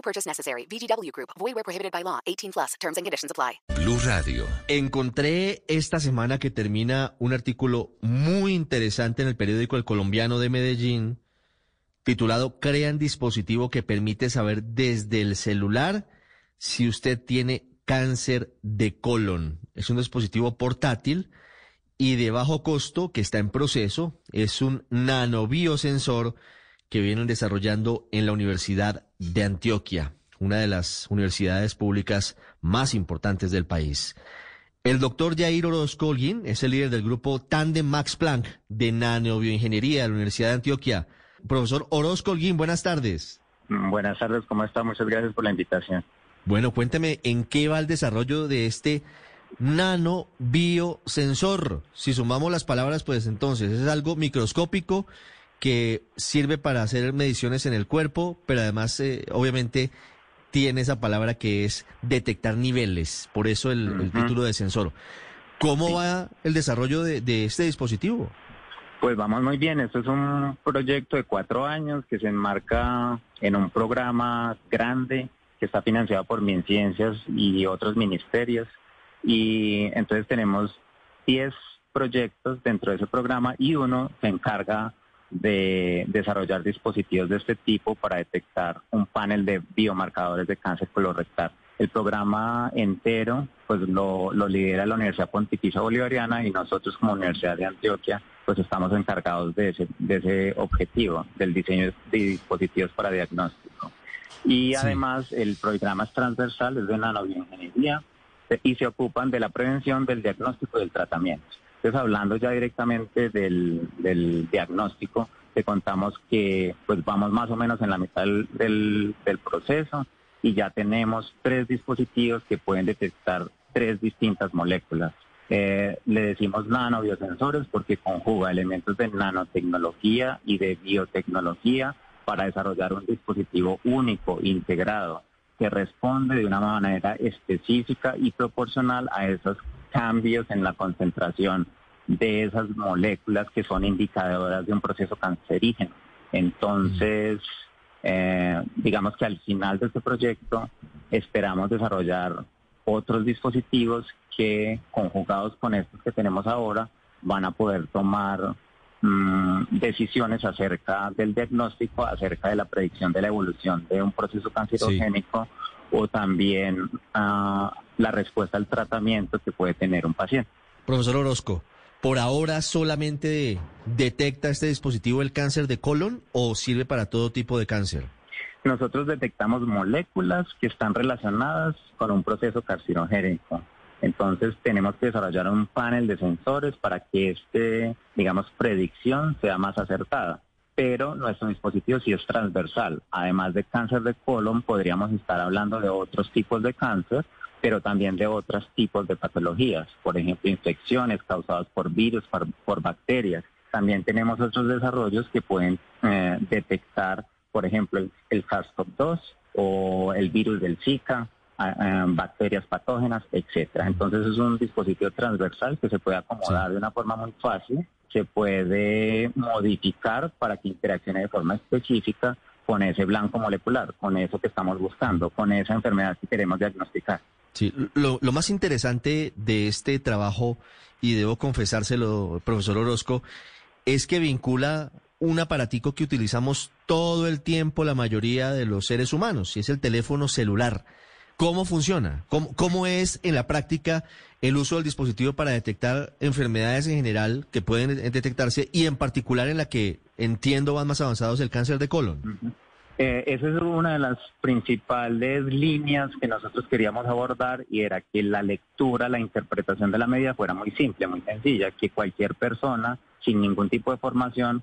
No purchase necessary. VGW Group. Void where prohibited by law. 18 plus. Terms and conditions apply. Blue Radio. Encontré esta semana que termina un artículo muy interesante en el periódico El Colombiano de Medellín titulado Crean dispositivo que permite saber desde el celular si usted tiene cáncer de colon. Es un dispositivo portátil y de bajo costo que está en proceso. Es un nanobiosensor que vienen desarrollando en la Universidad de Antioquia, una de las universidades públicas más importantes del país. El doctor Jair Orozco Holguín es el líder del grupo Tandem Max Planck de nanobioingeniería de la Universidad de Antioquia. Profesor Orozco Holguín, buenas tardes. Buenas tardes, ¿cómo está? Muchas gracias por la invitación. Bueno, cuénteme en qué va el desarrollo de este nano biosensor. Si sumamos las palabras, pues entonces es algo microscópico que sirve para hacer mediciones en el cuerpo, pero además, eh, obviamente, tiene esa palabra que es detectar niveles, por eso el, el título de sensor. ¿Cómo Sí. va el desarrollo de, de este dispositivo? Pues vamos muy bien. Esto es un proyecto de cuatro años que se enmarca en un programa grande que está financiado por MinCiencias y otros ministerios. Y entonces tenemos 10 proyectos dentro de ese programa y uno se encarga de desarrollar dispositivos de este tipo para detectar un panel de biomarcadores de cáncer colorectal. El programa entero pues lo, lo lidera la Universidad Pontificia Bolivariana y nosotros como Universidad de Antioquia pues estamos encargados de ese, de ese objetivo, del diseño de dispositivos para diagnóstico. Y además el programa es transversal, es de nanobioingeniería y se ocupan de la prevención, del diagnóstico y del tratamiento. Entonces, hablando ya directamente del, diagnóstico, te contamos que pues vamos más o menos en la mitad del, proceso y ya tenemos tres dispositivos que pueden detectar tres distintas moléculas. Eh, le decimos nanobiosensores porque conjuga elementos de nanotecnología y de biotecnología para desarrollar un dispositivo único, integrado, que responde de una manera específica y proporcional a esos cambios en la concentración de esas moléculas que son indicadoras de un proceso cancerígeno. Entonces, eh, digamos que al final de este proyecto esperamos desarrollar otros dispositivos que, conjugados con estos que tenemos ahora, van a poder tomar mm, decisiones acerca del diagnóstico, acerca de la predicción de la evolución de un proceso cancerogénico o también ah, la respuesta al tratamiento que puede tener un paciente. Profesor Orozco, ¿por ahora solamente detecta este dispositivo el cáncer de colon o sirve para todo tipo de cáncer? Nosotros detectamos moléculas que están relacionadas con un proceso carcinogénico. Entonces tenemos que desarrollar un panel de sensores para que este, digamos, predicción sea más acertada. Pero nuestro dispositivo sí es transversal. Además de cáncer de colon, podríamos estar hablando de otros tipos de cáncer, pero también de otros tipos de patologías. Por ejemplo, infecciones causadas por virus, por, por bacterias. También tenemos otros desarrollos que pueden eh, detectar, por ejemplo, el, el SARS-CoV-2 o el virus del Zika, bacterias patógenas, etcétera. Entonces es un dispositivo transversal que se puede acomodar de una forma muy fácil, se puede modificar para que interaccione de forma específica con ese blanco molecular, con eso que estamos buscando, con esa enfermedad que queremos diagnosticar. Sí, lo, lo más interesante de este trabajo, y debo confesárselo, profesor Orozco, es que vincula un aparatico que utilizamos todo el tiempo la mayoría de los seres humanos, y es el teléfono celular. ¿Cómo funciona? ¿Cómo, cómo es en la práctica el uso del dispositivo para detectar enfermedades en general que pueden detectarse y en particular en la que entiendo van más avanzados el cáncer de colon? Eh, esa es una de las principales líneas que nosotros queríamos abordar y era que la lectura, la interpretación de la medida fuera muy simple, muy sencilla, que cualquier persona sin ningún tipo de formación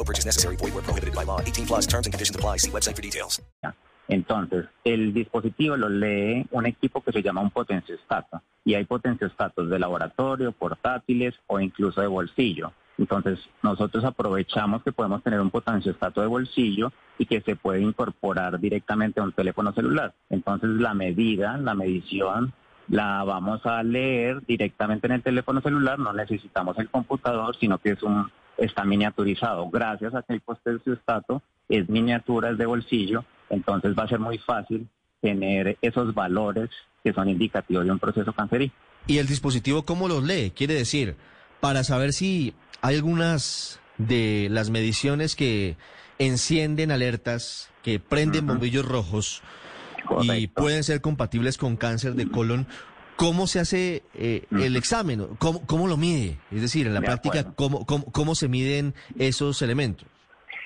No purchase necessary. Void where prohibited by law. 18 plus terms and conditions apply. See website for details. Entonces, el dispositivo lo lee un equipo que se llama un potenciostato. Y hay potenciostatos de laboratorio, portátiles o incluso de bolsillo. Entonces, nosotros aprovechamos que podemos tener un potenciostato de bolsillo y que se puede incorporar directamente a un teléfono celular. Entonces, la medida, la medición, la vamos a leer directamente en el teléfono celular. No necesitamos el computador, sino que es un está miniaturizado. Gracias a que el potenciostato es miniatura, es de bolsillo, entonces va a ser muy fácil tener esos valores que son indicativos de un proceso cancerígeno. ¿Y el dispositivo cómo los lee? Quiere decir, para saber si hay algunas de las mediciones que encienden alertas, que prenden bombillos rojos y pueden ser compatibles con cáncer de colon. ¿Cómo se hace eh, el examen? ¿Cómo, ¿Cómo lo mide? Es decir, en la De práctica. ¿cómo, cómo, cómo se miden esos elementos?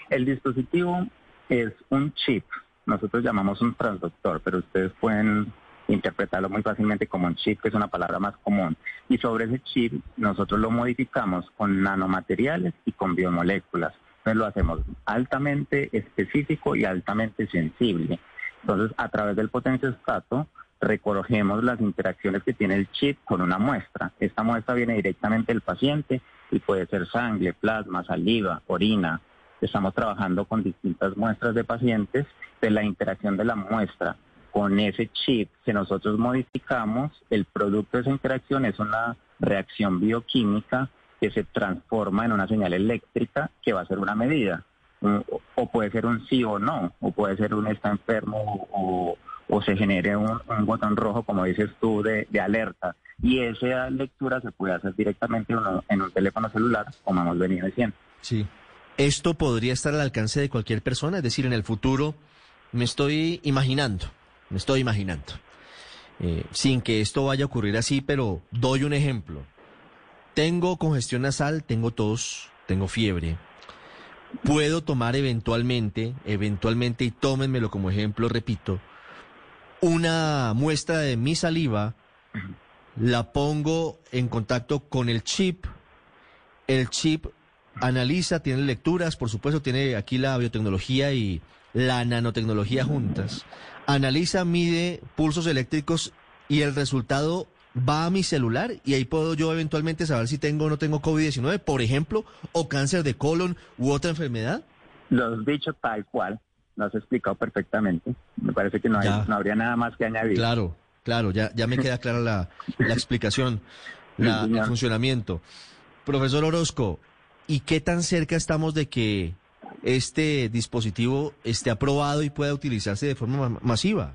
El dispositivo es un chip, nosotros llamamos un transductor, pero ustedes pueden interpretarlo muy fácilmente como un chip, que es una palabra más común. Y sobre ese chip nosotros lo modificamos con nanomateriales y con biomoléculas. Entonces lo hacemos altamente específico y altamente sensible. Entonces, a través del potenciostato, recogemos las interacciones que tiene el chip con una muestra. Esta muestra viene directamente del paciente y puede ser sangre, plasma, saliva, orina. Estamos trabajando con distintas muestras de pacientes. De la interacción de la muestra con ese chip que nosotros modificamos, el producto de esa interacción es una reacción bioquímica que se transforma en una señal eléctrica que va a ser una medida. Un- O puede ser un sí o no, o puede ser un está enfermo o, o se genere un, botón rojo, como dices tú, de, de alerta. Y esa lectura se puede hacer directamente en un, en un teléfono celular, como hemos venido diciendo. Sí. Esto podría estar al alcance de cualquier persona, es decir, en el futuro me estoy imaginando, me estoy imaginando, eh, sin que esto vaya a ocurrir así, pero doy un ejemplo. Tengo congestión nasal, tengo tos, tengo fiebre. Puedo tomar eventualmente, eventualmente, y tómenmelo como ejemplo, repito, una muestra de mi saliva, la pongo en contacto con el chip, el chip analiza, tiene lecturas, por supuesto, tiene aquí la biotecnología y la nanotecnología juntas. Analiza, mide pulsos eléctricos y el resultado va a mi celular y ahí puedo yo eventualmente saber si tengo o no tengo COVID-19, por ejemplo, o cáncer de colon u otra enfermedad. Lo has dicho tal cual, lo has explicado perfectamente. Me parece que no, hay, no habría nada más que añadir. Claro, claro, ya, ya me queda clara la, la explicación, la- el funcionamiento. Profesor Orozco, ¿y qué tan cerca estamos de que este dispositivo esté aprobado y pueda utilizarse de forma ma- masiva?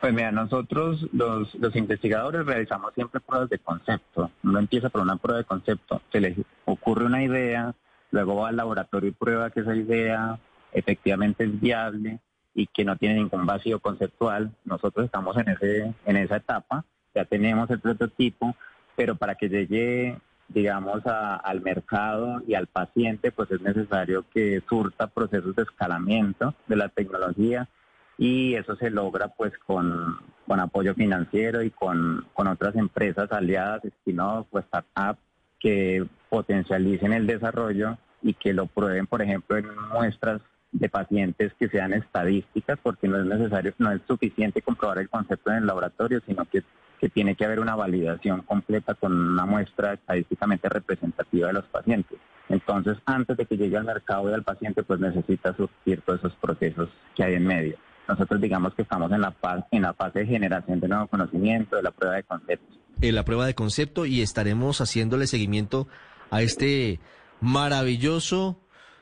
Pues mira, nosotros los, los investigadores realizamos siempre pruebas de concepto. Uno empieza por una prueba de concepto, se le ocurre una idea, luego va al laboratorio y prueba que esa idea efectivamente es viable y que no tiene ningún vacío conceptual. Nosotros estamos en ese en esa etapa, ya tenemos el prototipo, pero para que llegue digamos a- al mercado y al paciente, pues es necesario que surta procesos de escalamiento de la tecnología y eso se logra pues con, con apoyo financiero y con, con otras empresas aliadas, spin-off o startup que potencialicen el desarrollo y que lo prueben, por ejemplo, en muestras de pacientes que sean estadísticas, porque no es necesario, no es suficiente comprobar el concepto en el laboratorio, sino que, que tiene que haber una validación completa con una muestra estadísticamente representativa de los pacientes. Entonces, antes de que llegue al mercado y al paciente, pues necesita surtir todos esos procesos que hay en medio. Nosotros digamos que estamos en la, fase, en la fase de generación de nuevo conocimiento, de la prueba de conceptos. En la prueba de concepto y estaremos haciéndole seguimiento a este maravilloso